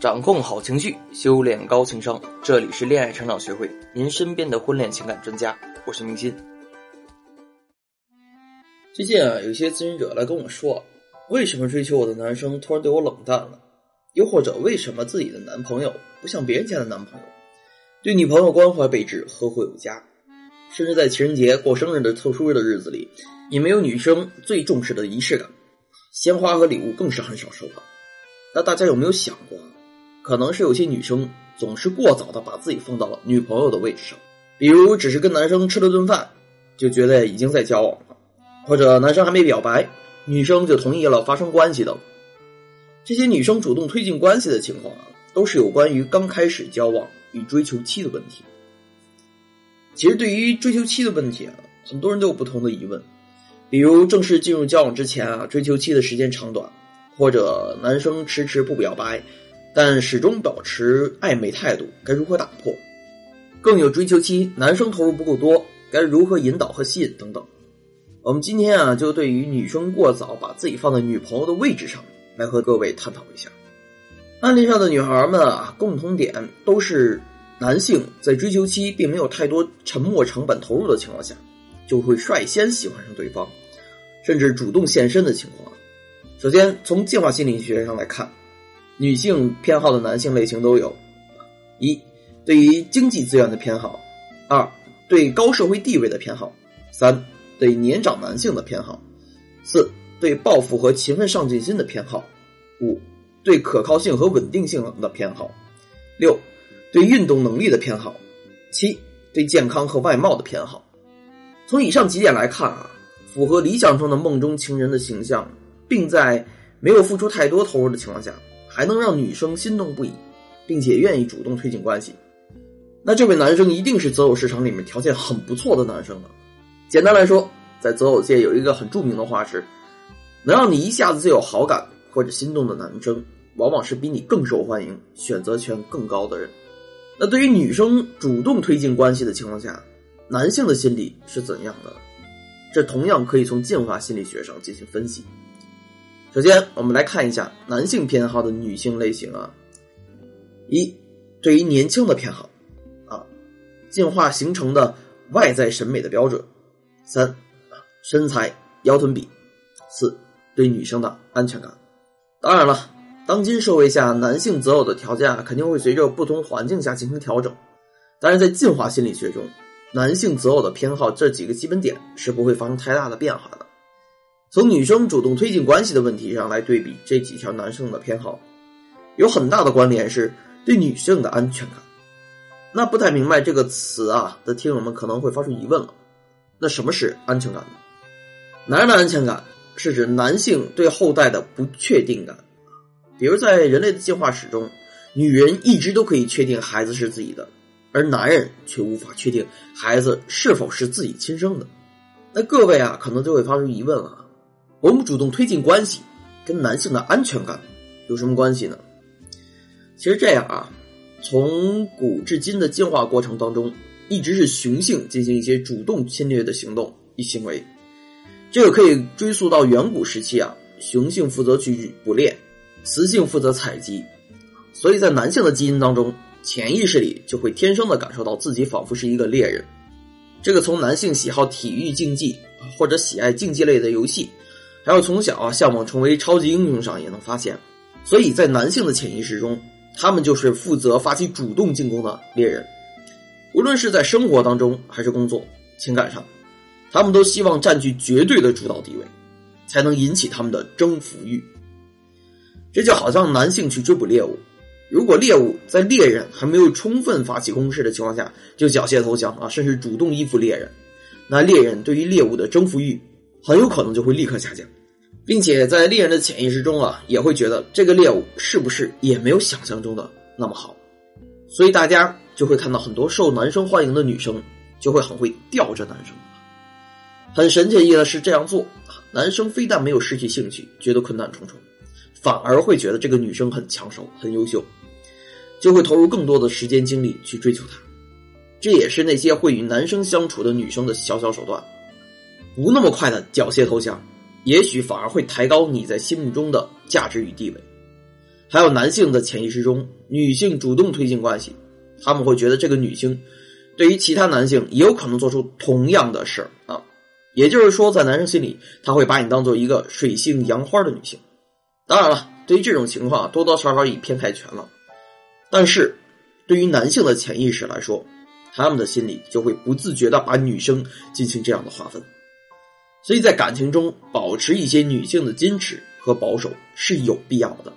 掌控好情绪，修炼高情商。这里是恋爱成长学会，您身边的婚恋情感专家。我是明心。最近啊，有些咨询者来跟我说，为什么追求我的男生突然对我冷淡了？又或者为什么自己的男朋友不像别人家的男朋友，对女朋友关怀备至、呵护有加，甚至在情人节、过生日的特殊日的日子里，也没有女生最重视的仪式感，鲜花和礼物更是很少收到。那大家有没有想过？可能是有些女生总是过早的把自己放到了女朋友的位置上，比如只是跟男生吃了顿饭，就觉得已经在交往了，或者男生还没表白，女生就同意了发生关系等。这些女生主动推进关系的情况啊，都是有关于刚开始交往与追求期的问题。其实对于追求期的问题啊，很多人都有不同的疑问，比如正式进入交往之前啊，追求期的时间长短，或者男生迟迟不表白。但始终保持暧昧态度，该如何打破？更有追求期，男生投入不够多，该如何引导和吸引等等。我们今天啊，就对于女生过早把自己放在女朋友的位置上来和各位探讨一下。案例上的女孩们啊，共同点都是男性在追求期并没有太多沉没成本投入的情况下，就会率先喜欢上对方，甚至主动献身的情况。首先从进化心理学上来看。女性偏好的男性类型都有：一、对于经济资源的偏好；二、对高社会地位的偏好；三、对年长男性的偏好；四、对抱负和勤奋上进心的偏好；五、对可靠性和稳定性的偏好；六、对运动能力的偏好；七、对健康和外貌的偏好。从以上几点来看啊，符合理想中的梦中情人的形象，并在没有付出太多投入的情况下。还能让女生心动不已，并且愿意主动推进关系，那这位男生一定是择偶市场里面条件很不错的男生了。简单来说，在择偶界有一个很著名的话是：能让你一下子就有好感或者心动的男生，往往是比你更受欢迎、选择权更高的人。那对于女生主动推进关系的情况下，男性的心理是怎样的？这同样可以从进化心理学上进行分析。首先，我们来看一下男性偏好的女性类型啊。一，对于年轻的偏好，啊，进化形成的外在审美的标准。三，身材腰臀比。四，对女生的安全感。当然了，当今社会下，男性择偶的条件啊，肯定会随着不同环境下进行调整。但是在进化心理学中，男性择偶的偏好这几个基本点是不会发生太大的变化的。从女生主动推进关系的问题上来对比这几条男生的偏好，有很大的关联是对女性的安全感。那不太明白这个词啊的听友们可能会发出疑问了：那什么是安全感呢？男人的安全感是指男性对后代的不确定感。比如在人类的进化史中，女人一直都可以确定孩子是自己的，而男人却无法确定孩子是否是自己亲生的。那各位啊，可能就会发出疑问了。我们主动推进关系，跟男性的安全感有什么关系呢？其实这样啊，从古至今的进化过程当中，一直是雄性进行一些主动侵略的行动与行为。这个可以追溯到远古时期啊，雄性负责去捕猎，雌性负责采集，所以在男性的基因当中，潜意识里就会天生的感受到自己仿佛是一个猎人。这个从男性喜好体育竞技或者喜爱竞技类的游戏。还有从小啊向往成为超级英雄上也能发现，所以在男性的潜意识中，他们就是负责发起主动进攻的猎人。无论是在生活当中还是工作、情感上，他们都希望占据绝对的主导地位，才能引起他们的征服欲。这就好像男性去追捕猎物，如果猎物在猎人还没有充分发起攻势的情况下就缴械投降啊，甚至主动依附猎人，那猎人对于猎物的征服欲。很有可能就会立刻下降，并且在猎人的潜意识中啊，也会觉得这个猎物是不是也没有想象中的那么好，所以大家就会看到很多受男生欢迎的女生就会很会吊着男生。很神奇的是这样做，男生非但没有失去兴趣，觉得困难重重，反而会觉得这个女生很抢手、很优秀，就会投入更多的时间精力去追求她。这也是那些会与男生相处的女生的小小手段。不那么快的缴械投降，也许反而会抬高你在心目中的价值与地位。还有男性的潜意识中，女性主动推进关系，他们会觉得这个女性对于其他男性也有可能做出同样的事儿啊。也就是说，在男生心里，他会把你当做一个水性杨花的女性。当然了，对于这种情况，多多少少以偏概全了。但是，对于男性的潜意识来说，他们的心里就会不自觉的把女生进行这样的划分。所以在感情中，保持一些女性的矜持和保守是有必要的，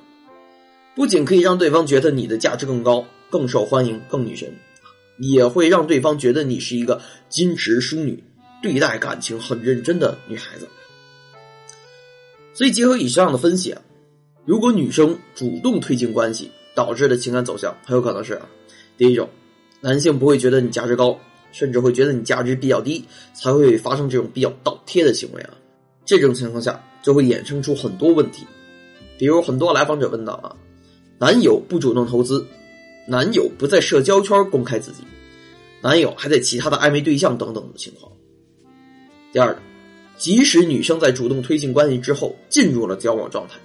不仅可以让对方觉得你的价值更高、更受欢迎、更女神，也会让对方觉得你是一个矜持淑女。对待感情很认真的女孩子，所以结合以上的分析啊，如果女生主动推进关系导致的情感走向，很有可能是啊，第一种，男性不会觉得你价值高，甚至会觉得你价值比较低，才会发生这种比较倒贴的行为啊。这种情况下就会衍生出很多问题，比如很多来访者问到啊，男友不主动投资，男友不在社交圈公开自己，男友还在其他的暧昧对象等等的情况。第二，即使女生在主动推进关系之后进入了交往状态，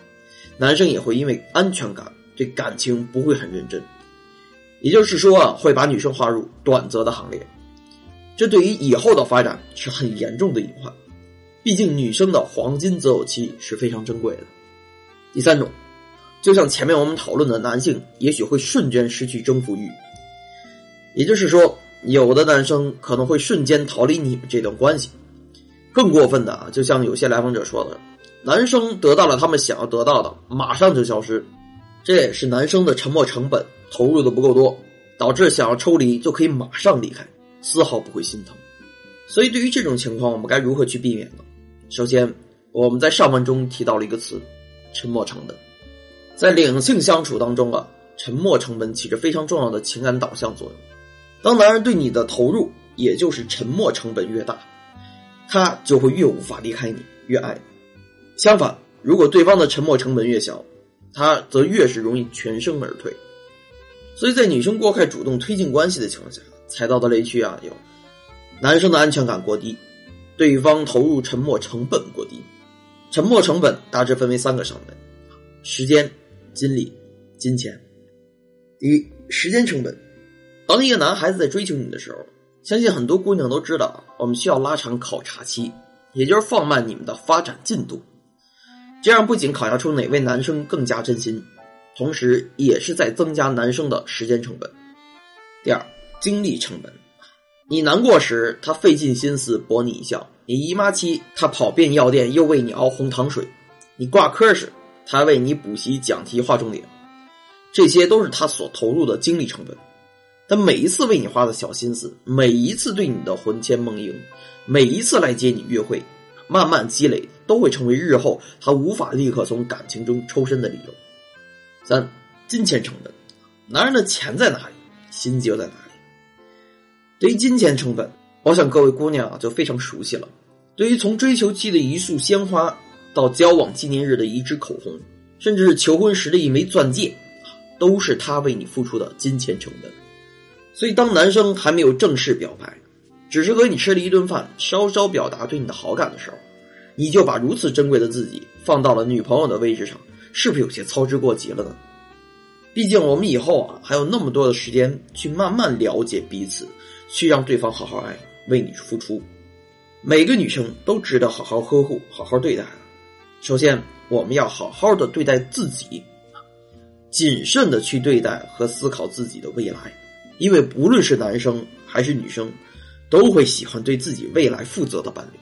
男生也会因为安全感对感情不会很认真，也就是说啊，会把女生划入短则的行列，这对于以后的发展是很严重的隐患。毕竟女生的黄金择偶期是非常珍贵的。第三种，就像前面我们讨论的，男性也许会瞬间失去征服欲，也就是说，有的男生可能会瞬间逃离你们这段关系。更过分的啊，就像有些来访者说的，男生得到了他们想要得到的，马上就消失，这也是男生的沉默成本投入的不够多，导致想要抽离就可以马上离开，丝毫不会心疼。所以对于这种情况，我们该如何去避免呢？首先，我们在上文中提到了一个词，沉默成本。在两性相处当中啊，沉默成本起着非常重要的情感导向作用。当男人对你的投入，也就是沉默成本越大。他就会越无法离开你，越爱你。相反，如果对方的沉默成本越小，他则越是容易全身而退。所以在女生过快主动推进关系的情况下，踩到的雷区啊有：男生的安全感过低，对方投入沉默成本过低。沉默成本大致分为三个上面：时间、精力、金钱。第一，时间成本。当一个男孩子在追求你的时候。相信很多姑娘都知道，我们需要拉长考察期，也就是放慢你们的发展进度。这样不仅考察出哪位男生更加真心，同时也是在增加男生的时间成本。第二，精力成本。你难过时，他费尽心思博你一笑；你姨妈期，他跑遍药店又为你熬红糖水；你挂科时，他为你补习讲题划重点。这些都是他所投入的精力成本。他每一次为你花的小心思，每一次对你的魂牵梦萦，每一次来接你约会，慢慢积累，都会成为日后他无法立刻从感情中抽身的理由。三、金钱成本，男人的钱在哪里，心就在哪里。对于金钱成本，我想各位姑娘啊就非常熟悉了。对于从追求期的一束鲜花，到交往纪念日的一支口红，甚至是求婚时的一枚钻戒，都是他为你付出的金钱成本。所以，当男生还没有正式表白，只是和你吃了一顿饭，稍稍表达对你的好感的时候，你就把如此珍贵的自己放到了女朋友的位置上，是不是有些操之过急了呢？毕竟我们以后啊还有那么多的时间去慢慢了解彼此，去让对方好好爱，为你付出。每个女生都值得好好呵护、好好对待。首先，我们要好好的对待自己，谨慎的去对待和思考自己的未来。因为不论是男生还是女生，都会喜欢对自己未来负责的伴侣，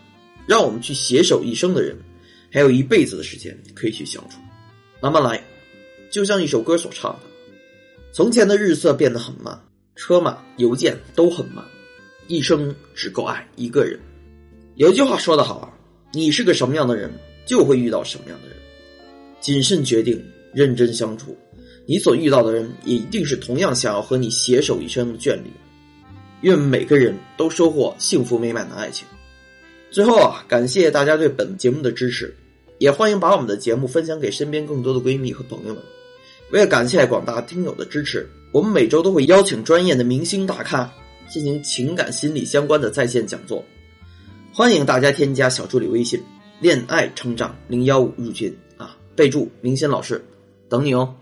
让我们去携手一生的人，还有一辈子的时间可以去相处。慢慢来，就像一首歌所唱的：“从前的日色变得很慢，车马邮件都很慢，一生只够爱一个人。”有句话说得好啊，你是个什么样的人，就会遇到什么样的人。谨慎决定，认真相处。你所遇到的人也一定是同样想要和你携手一生的眷侣，愿每个人都收获幸福美满的爱情。最后啊，感谢大家对本节目的支持，也欢迎把我们的节目分享给身边更多的闺蜜和朋友们。为了感谢广大听友的支持，我们每周都会邀请专业的明星大咖进行情感心理相关的在线讲座，欢迎大家添加小助理微信“恋爱成长零幺五”入群啊，备注“明星老师”，等你哦。